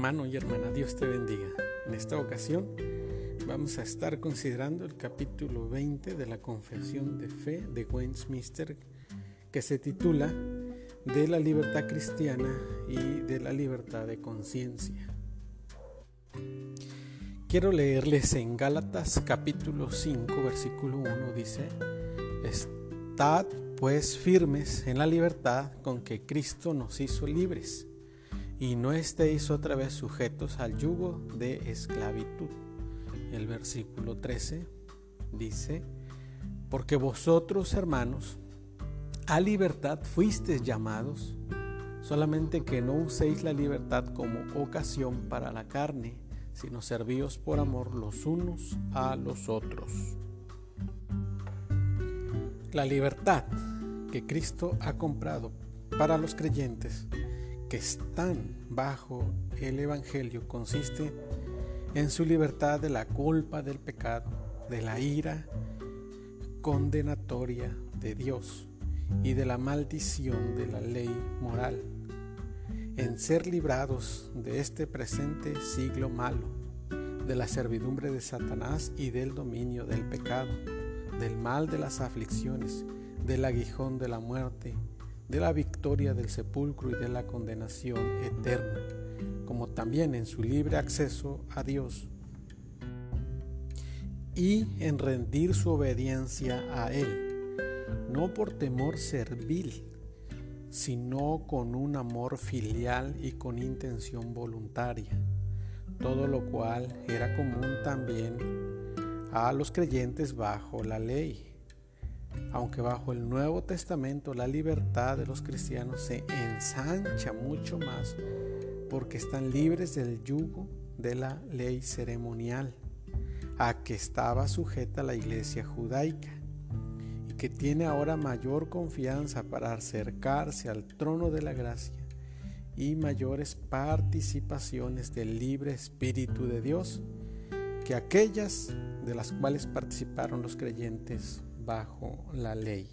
Hermano y hermana, Dios te bendiga. En esta ocasión vamos a estar considerando el capítulo 20 de la Confesión de Fe de Westminster que se titula De la libertad cristiana y de la libertad de conciencia. Quiero leerles en Gálatas capítulo 5 versículo 1 dice, Estad pues firmes en la libertad con que Cristo nos hizo libres y no estéis otra vez sujetos al yugo de esclavitud. El versículo 13 dice, porque vosotros hermanos a libertad fuisteis llamados, solamente que no uséis la libertad como ocasión para la carne, sino servíos por amor los unos a los otros. La libertad que Cristo ha comprado para los creyentes que están bajo el Evangelio consiste en su libertad de la culpa del pecado, de la ira condenatoria de Dios y de la maldición de la ley moral, en ser librados de este presente siglo malo, de la servidumbre de Satanás y del dominio del pecado, del mal de las aflicciones, del aguijón de la muerte, de la victoria del sepulcro y de la condenación eterna, como también en su libre acceso a Dios y en rendir su obediencia a Él, no por temor servil, sino con un amor filial y con intención voluntaria, todo lo cual era común también a los creyentes bajo la ley aunque bajo el Nuevo Testamento la libertad de los cristianos se ensancha mucho más porque están libres del yugo de la ley ceremonial a que estaba sujeta la iglesia judaica y que tiene ahora mayor confianza para acercarse al trono de la gracia y mayores participaciones del libre Espíritu de Dios que aquellas de las cuales participaron los creyentes bajo la ley.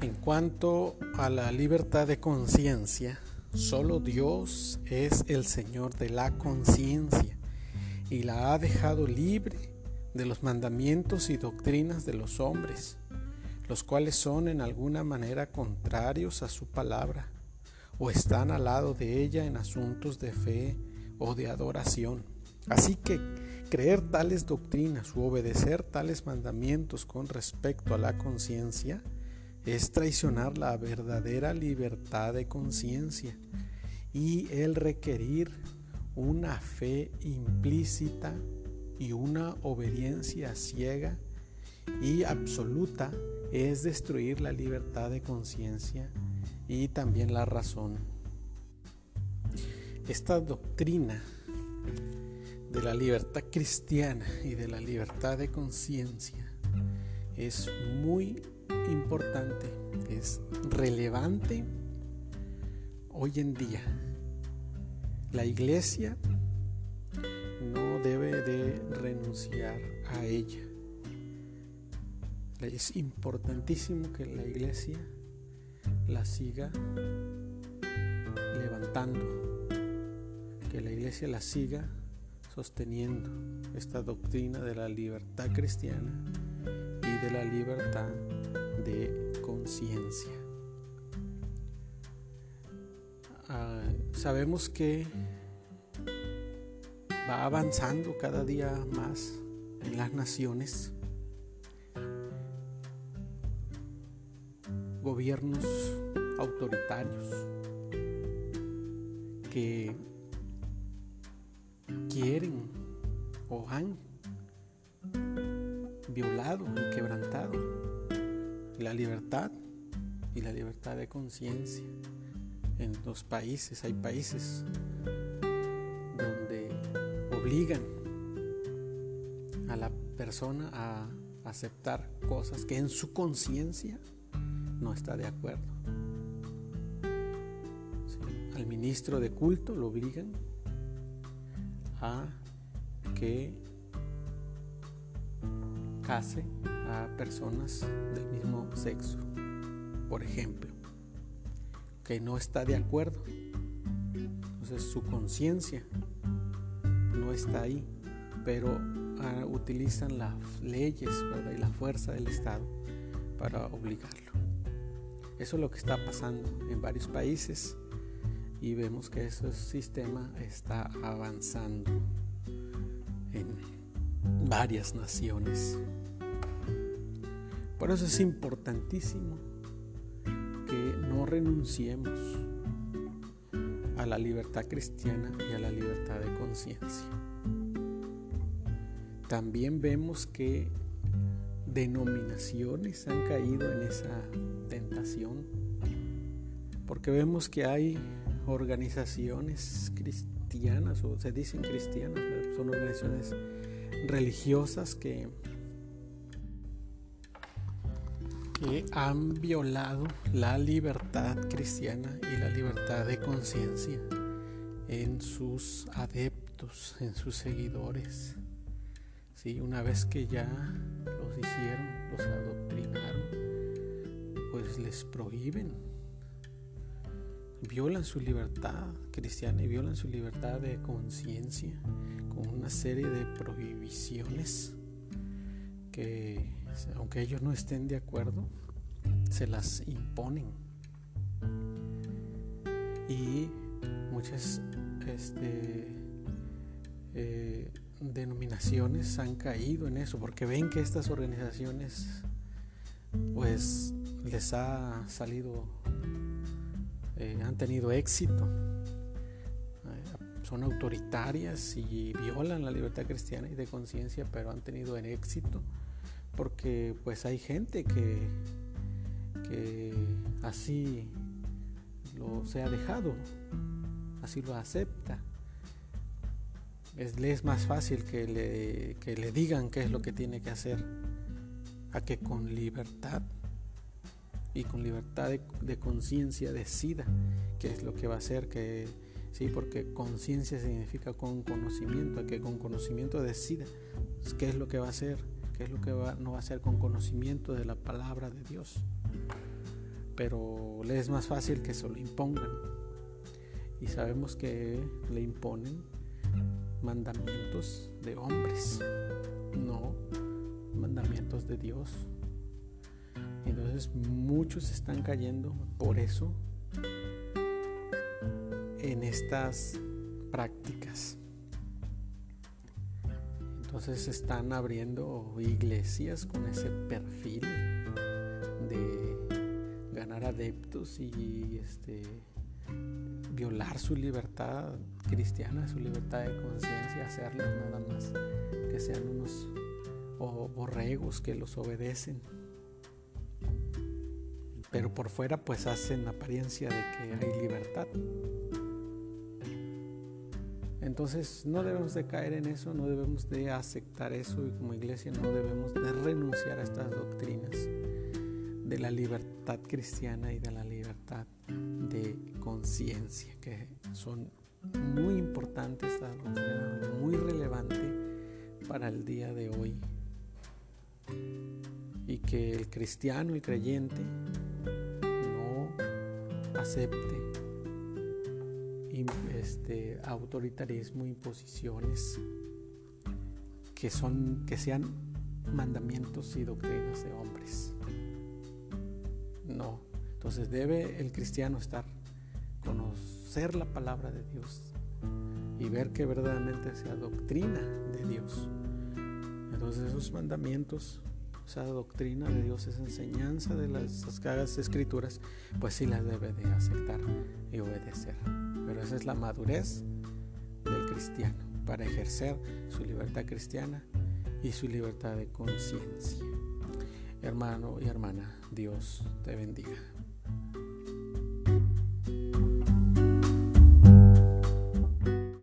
En cuanto a la libertad de conciencia, solo Dios es el Señor de la conciencia y la ha dejado libre de los mandamientos y doctrinas de los hombres, los cuales son en alguna manera contrarios a su palabra o están al lado de ella en asuntos de fe o de adoración. Así que creer tales doctrinas u obedecer tales mandamientos con respecto a la conciencia es traicionar la verdadera libertad de conciencia y el requerir una fe implícita y una obediencia ciega y absoluta es destruir la libertad de conciencia y también la razón. Esta doctrina de la libertad cristiana y de la libertad de conciencia es muy importante, es relevante hoy en día. La iglesia no debe de renunciar a ella. Es importantísimo que la iglesia la siga levantando, que la iglesia la siga sosteniendo esta doctrina de la libertad cristiana y de la libertad de conciencia. Ah, sabemos que va avanzando cada día más en las naciones gobiernos autoritarios que quieren o han violado y quebrantado la libertad y la libertad de conciencia. En los países hay países donde obligan a la persona a aceptar cosas que en su conciencia no está de acuerdo. al ministro de culto lo obligan a que case a personas del mismo sexo, por ejemplo, que no está de acuerdo. Entonces su conciencia no está ahí, pero ah, utilizan las leyes y la fuerza del Estado para obligarlo. Eso es lo que está pasando en varios países y vemos que ese sistema está avanzando en varias naciones. Por eso es importantísimo que no renunciemos a la libertad cristiana y a la libertad de conciencia. También vemos que denominaciones han caído en esa tentación, porque vemos que hay organizaciones cristianas, o se dicen cristianas, son organizaciones religiosas que, que han violado la libertad cristiana y la libertad de conciencia en sus adeptos, en sus seguidores. Sí, una vez que ya los hicieron, los adoctrinaron, pues les prohíben, violan su libertad cristiana y violan su libertad de conciencia con una serie de prohibiciones que, aunque ellos no estén de acuerdo, se las imponen. Y muchas este, eh, denominaciones han caído en eso porque ven que estas organizaciones pues les ha salido eh, han tenido éxito. Son autoritarias y violan la libertad cristiana y de conciencia pero han tenido éxito porque pues hay gente que que así lo se ha dejado así lo acepta. Es, le es más fácil que le, que le digan qué es lo que tiene que hacer a que con libertad y con libertad de, conciencia decida qué es lo que va a hacer, que sí, porque conciencia significa con conocimiento, que con conocimiento decida qué es lo que va a hacer, qué es lo que no va a hacer con conocimiento de la palabra de Dios. Pero le es más fácil que se lo impongan. Y sabemos que le imponen mandamientos de hombres, no mandamientos de Dios. Entonces muchos están cayendo por eso en estas prácticas. Entonces están abriendo iglesias con ese perfil de ganar adeptos y este violar su libertad cristiana, su libertad de conciencia, hacerlos nada más que sean unos borregos que los obedecen. Pero por fuera pues hacen apariencia de que hay libertad. Entonces no debemos de caer en eso, no debemos de aceptar eso y como iglesia no debemos de renunciar a estas doctrinas de la libertad cristiana y de la libertad de conciencia, que son muy importantes, muy relevante para el día de hoy. Y que el cristiano, y creyente, acepte este, autoritarismo, imposiciones que, son, que sean mandamientos y doctrinas de hombres. No. Entonces debe el cristiano estar, conocer la palabra de Dios y ver que verdaderamente sea doctrina de Dios. Entonces esos mandamientos, esa doctrina de Dios, esa enseñanza de las sagradas escrituras, pues sí las debe de aceptar y obedecer. Pero esa es la madurez del cristiano para ejercer su libertad cristiana y su libertad de conciencia. Hermano y hermana, Dios te bendiga.